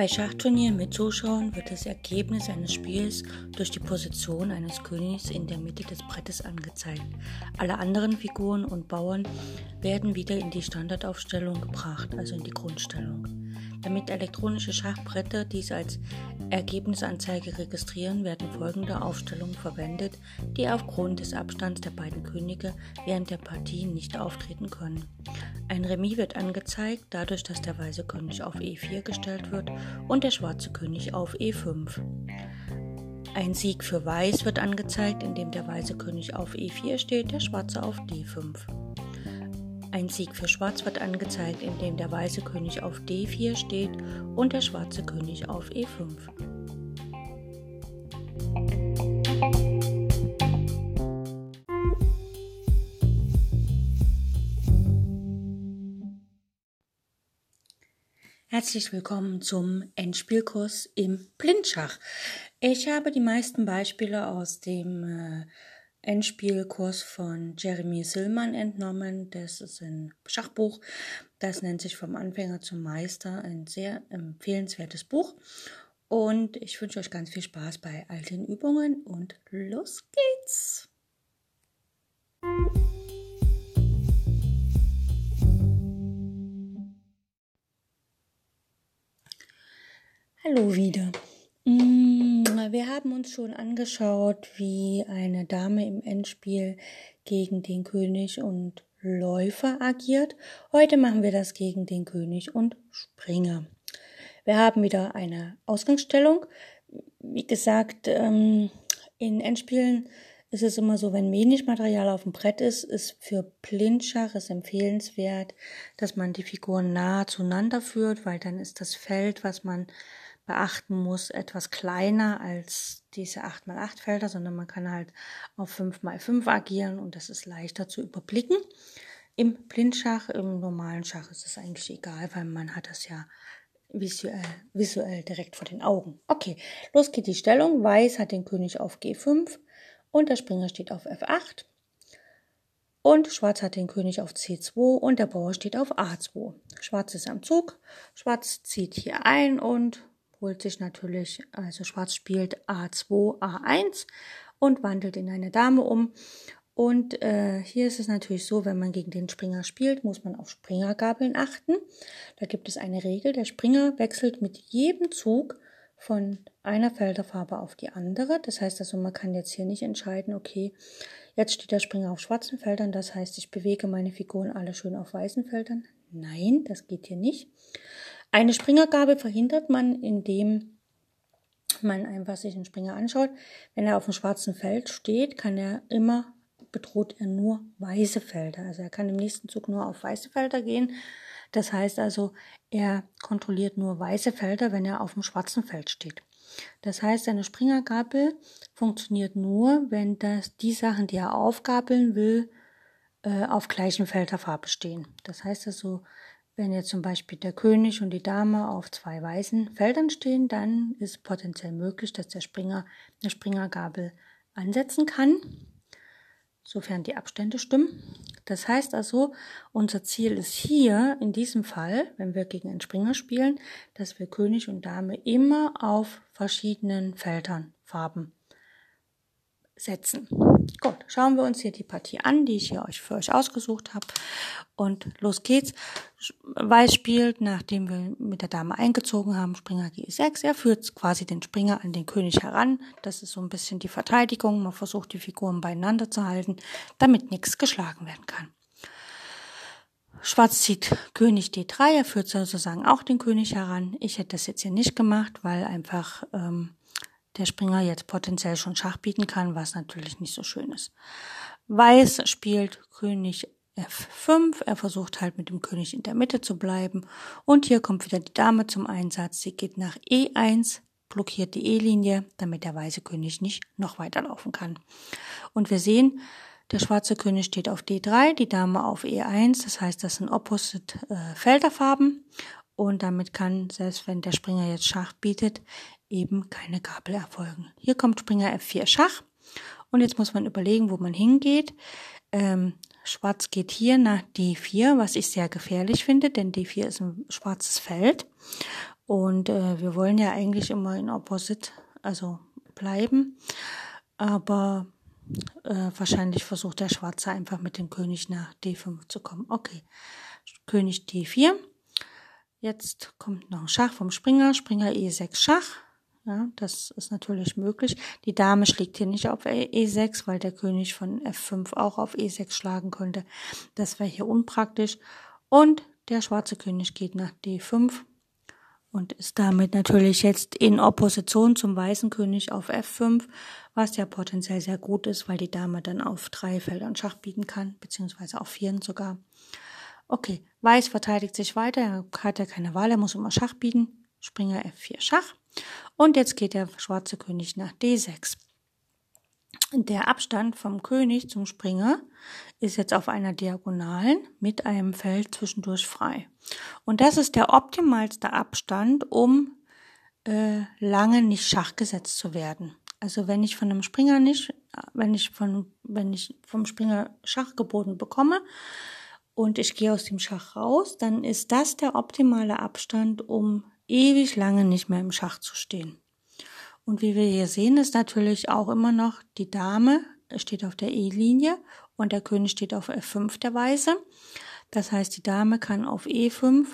Bei Schachturnieren mit Zuschauern wird das Ergebnis eines Spiels durch die Position eines Königs in der Mitte des Brettes angezeigt. Alle anderen Figuren und Bauern werden wieder in die Standardaufstellung gebracht, also in die Grundstellung. Damit elektronische Schachbretter dies als Ergebnisanzeige registrieren, werden folgende Aufstellungen verwendet, die aufgrund des Abstands der beiden Könige während der Partie nicht auftreten können. Ein Remis wird angezeigt, dadurch, dass der weiße König auf E4 gestellt wird und der schwarze König auf E5. Ein Sieg für Weiß wird angezeigt, indem der weiße König auf E4 steht, der schwarze auf D5. Ein Sieg für Schwarz wird angezeigt, indem der weiße König auf D4 steht und der schwarze König auf E5. Herzlich willkommen zum Endspielkurs im Blindschach. Ich habe die meisten Beispiele aus dem äh, Endspielkurs von Jeremy Sillmann entnommen. Das ist ein Schachbuch. Das nennt sich Vom Anfänger zum Meister. Ein sehr empfehlenswertes Buch. Und ich wünsche euch ganz viel Spaß bei all den Übungen und los geht's! Hallo wieder. Haben uns schon angeschaut, wie eine Dame im Endspiel gegen den König und Läufer agiert. Heute machen wir das gegen den König und Springer. Wir haben wieder eine Ausgangsstellung. Wie gesagt, ähm, in Endspielen ist es immer so, wenn wenig Material auf dem Brett ist, ist für Blindschach es empfehlenswert, dass man die Figuren nahe zueinander führt, weil dann ist das Feld, was man beachten muss, etwas kleiner als diese 8x8 Felder, sondern man kann halt auf 5x5 agieren und das ist leichter zu überblicken. Im Blindschach, im normalen Schach ist es eigentlich egal, weil man hat das ja visuell, visuell direkt vor den Augen. Okay, los geht die Stellung. Weiß hat den König auf G5 und der Springer steht auf F8. Und Schwarz hat den König auf C2 und der Bauer steht auf A2. Schwarz ist am Zug. Schwarz zieht hier ein und holt sich natürlich, also Schwarz spielt A2, A1 und wandelt in eine Dame um. Und äh, hier ist es natürlich so, wenn man gegen den Springer spielt, muss man auf Springergabeln achten. Da gibt es eine Regel, der Springer wechselt mit jedem Zug von einer Felderfarbe auf die andere. Das heißt also, man kann jetzt hier nicht entscheiden, okay, jetzt steht der Springer auf schwarzen Feldern, das heißt, ich bewege meine Figuren alle schön auf weißen Feldern. Nein, das geht hier nicht. Eine Springergabe verhindert man, indem man einfach sich den Springer anschaut. Wenn er auf dem schwarzen Feld steht, kann er immer, bedroht er nur weiße Felder. Also er kann im nächsten Zug nur auf weiße Felder gehen. Das heißt also, er kontrolliert nur weiße Felder, wenn er auf dem schwarzen Feld steht. Das heißt, eine Springergabel funktioniert nur, wenn das, die Sachen, die er aufgabeln will, äh, auf gleichen Felderfarbe stehen. Das heißt also, wenn jetzt zum Beispiel der König und die Dame auf zwei weißen Feldern stehen, dann ist potenziell möglich, dass der Springer eine Springergabel ansetzen kann, sofern die Abstände stimmen. Das heißt also, unser Ziel ist hier in diesem Fall, wenn wir gegen einen Springer spielen, dass wir König und Dame immer auf verschiedenen Feldern, Farben setzen. Gut, schauen wir uns hier die Partie an, die ich hier euch für euch ausgesucht habe. Und los geht's. Weiß spielt, nachdem wir mit der Dame eingezogen haben, Springer G6. Er führt quasi den Springer an den König heran. Das ist so ein bisschen die Verteidigung. Man versucht die Figuren beieinander zu halten, damit nichts geschlagen werden kann. Schwarz zieht König D3, er führt sozusagen auch den König heran. Ich hätte das jetzt hier nicht gemacht, weil einfach ähm, der Springer jetzt potenziell schon Schach bieten kann, was natürlich nicht so schön ist. Weiß spielt König F5. Er versucht halt mit dem König in der Mitte zu bleiben. Und hier kommt wieder die Dame zum Einsatz. Sie geht nach E1, blockiert die E-Linie, damit der weiße König nicht noch weiterlaufen kann. Und wir sehen, der schwarze König steht auf D3, die Dame auf E1. Das heißt, das sind opposite äh, Felderfarben. Und damit kann, selbst wenn der Springer jetzt Schach bietet, eben keine Gabel erfolgen. Hier kommt Springer F4 Schach und jetzt muss man überlegen, wo man hingeht. Ähm, Schwarz geht hier nach D4, was ich sehr gefährlich finde, denn D4 ist ein schwarzes Feld. Und äh, wir wollen ja eigentlich immer in Opposit, also bleiben. Aber äh, wahrscheinlich versucht der Schwarze einfach mit dem König nach D5 zu kommen. Okay, König D4. Jetzt kommt noch ein Schach vom Springer, Springer E6 Schach. Ja, das ist natürlich möglich. Die Dame schlägt hier nicht auf E6, weil der König von F5 auch auf E6 schlagen könnte. Das wäre hier unpraktisch. Und der schwarze König geht nach D5 und ist damit natürlich jetzt in Opposition zum weißen König auf F5, was ja potenziell sehr gut ist, weil die Dame dann auf drei Feldern Schach bieten kann, beziehungsweise auf vieren sogar. Okay, Weiß verteidigt sich weiter, er hat ja keine Wahl, er muss immer Schach bieten. Springer F4 Schach. Und jetzt geht der schwarze König nach D6. Der Abstand vom König zum Springer ist jetzt auf einer Diagonalen mit einem Feld zwischendurch frei. Und das ist der optimalste Abstand, um äh, lange nicht schachgesetzt zu werden. Also wenn ich von einem Springer nicht, wenn ich von, wenn ich vom Springer Schach geboten bekomme und ich gehe aus dem Schach raus, dann ist das der optimale Abstand, um ewig lange nicht mehr im Schach zu stehen. Und wie wir hier sehen, ist natürlich auch immer noch die Dame steht auf der E-Linie und der König steht auf F5 der Weiße. Das heißt, die Dame kann auf E5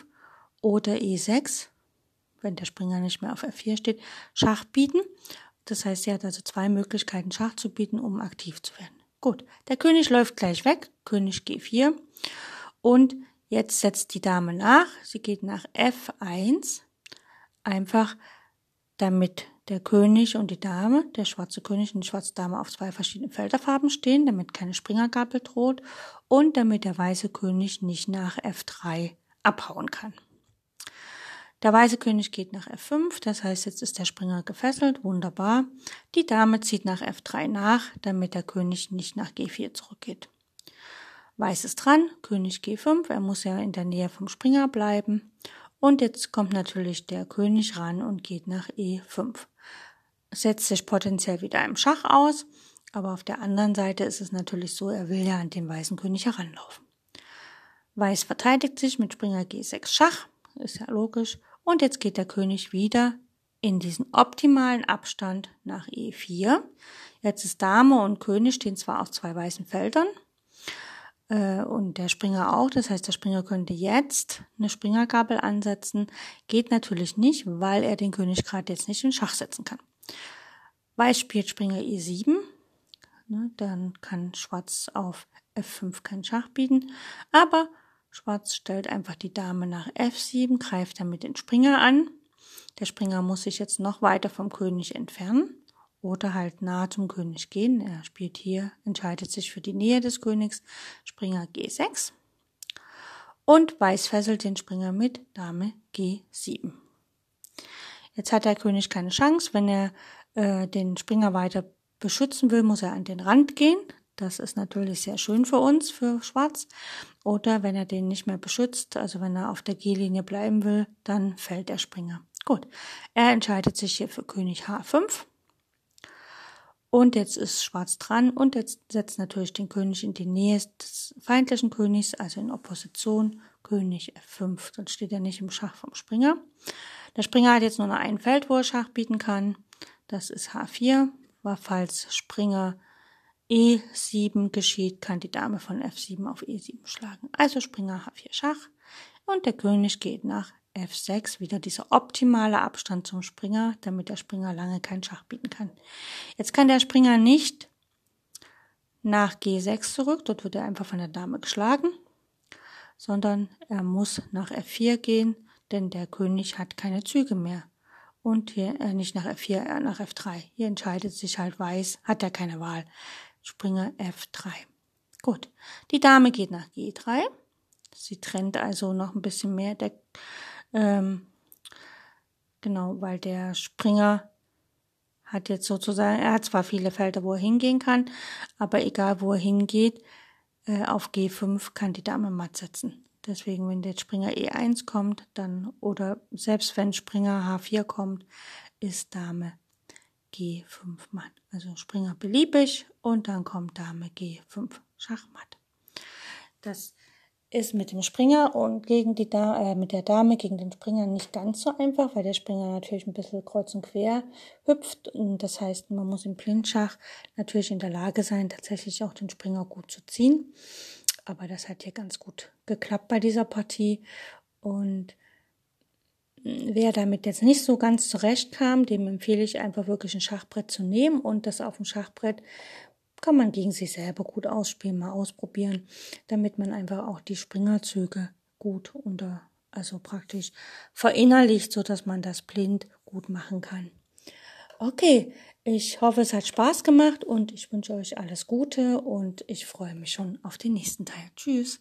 oder E6, wenn der Springer nicht mehr auf F4 steht, Schach bieten. Das heißt, sie hat also zwei Möglichkeiten, Schach zu bieten, um aktiv zu werden. Gut, der König läuft gleich weg, König G4. Und jetzt setzt die Dame nach. Sie geht nach F1 einfach damit der König und die Dame, der schwarze König und die schwarze Dame auf zwei verschiedenen Felderfarben stehen, damit keine Springergabel droht und damit der weiße König nicht nach F3 abhauen kann. Der weiße König geht nach F5, das heißt, jetzt ist der Springer gefesselt, wunderbar. Die Dame zieht nach F3 nach, damit der König nicht nach G4 zurückgeht. Weiß ist dran, König G5, er muss ja in der Nähe vom Springer bleiben. Und jetzt kommt natürlich der König ran und geht nach E5. Setzt sich potenziell wieder im Schach aus, aber auf der anderen Seite ist es natürlich so, er will ja an den weißen König heranlaufen. Weiß verteidigt sich mit Springer G6 Schach, ist ja logisch. Und jetzt geht der König wieder in diesen optimalen Abstand nach E4. Jetzt ist Dame und König stehen zwar auf zwei weißen Feldern, und der Springer auch. Das heißt, der Springer könnte jetzt eine Springergabel ansetzen. Geht natürlich nicht, weil er den König gerade jetzt nicht in Schach setzen kann. Weiß spielt Springer E7. Ne, dann kann Schwarz auf F5 kein Schach bieten. Aber Schwarz stellt einfach die Dame nach F7, greift damit den Springer an. Der Springer muss sich jetzt noch weiter vom König entfernen oder halt nahe zum König gehen. Er spielt hier, entscheidet sich für die Nähe des Königs, Springer G6. Und Weiß fesselt den Springer mit Dame G7. Jetzt hat der König keine Chance. Wenn er äh, den Springer weiter beschützen will, muss er an den Rand gehen. Das ist natürlich sehr schön für uns, für Schwarz. Oder wenn er den nicht mehr beschützt, also wenn er auf der G-Linie bleiben will, dann fällt der Springer. Gut, er entscheidet sich hier für König H5. Und jetzt ist Schwarz dran und jetzt setzt natürlich den König in die Nähe des feindlichen Königs, also in Opposition, König F5. Sonst steht er nicht im Schach vom Springer. Der Springer hat jetzt nur noch ein Feld, wo er Schach bieten kann. Das ist H4. War falls Springer E7 geschieht, kann die Dame von F7 auf E7 schlagen. Also Springer H4 Schach. Und der König geht nach F6 wieder dieser optimale Abstand zum Springer, damit der Springer lange keinen Schach bieten kann. Jetzt kann der Springer nicht nach G6 zurück, dort wird er einfach von der Dame geschlagen, sondern er muss nach F4 gehen, denn der König hat keine Züge mehr. Und hier äh, nicht nach F4, äh, nach F3. Hier entscheidet sich halt Weiß, hat er keine Wahl. Springer F3. Gut. Die Dame geht nach G3. Sie trennt also noch ein bisschen mehr. Der ähm, genau, weil der Springer hat jetzt sozusagen, er hat zwar viele Felder, wo er hingehen kann, aber egal wo er hingeht, äh, auf G5 kann die Dame matt setzen. Deswegen, wenn der Springer E1 kommt, dann, oder selbst wenn Springer H4 kommt, ist Dame G5 matt. Also Springer beliebig und dann kommt Dame G5 Schachmatt. Das ist mit dem Springer und gegen die da äh, mit der Dame gegen den Springer nicht ganz so einfach, weil der Springer natürlich ein bisschen kreuz und quer hüpft. Und das heißt, man muss im Blindschach natürlich in der Lage sein, tatsächlich auch den Springer gut zu ziehen. Aber das hat hier ganz gut geklappt bei dieser Partie. Und wer damit jetzt nicht so ganz zurechtkam, dem empfehle ich einfach wirklich ein Schachbrett zu nehmen und das auf dem Schachbrett kann man gegen sich selber gut ausspielen, mal ausprobieren, damit man einfach auch die Springerzüge gut unter, also praktisch verinnerlicht, so dass man das blind gut machen kann. Okay, ich hoffe, es hat Spaß gemacht und ich wünsche euch alles Gute und ich freue mich schon auf den nächsten Teil. Tschüss.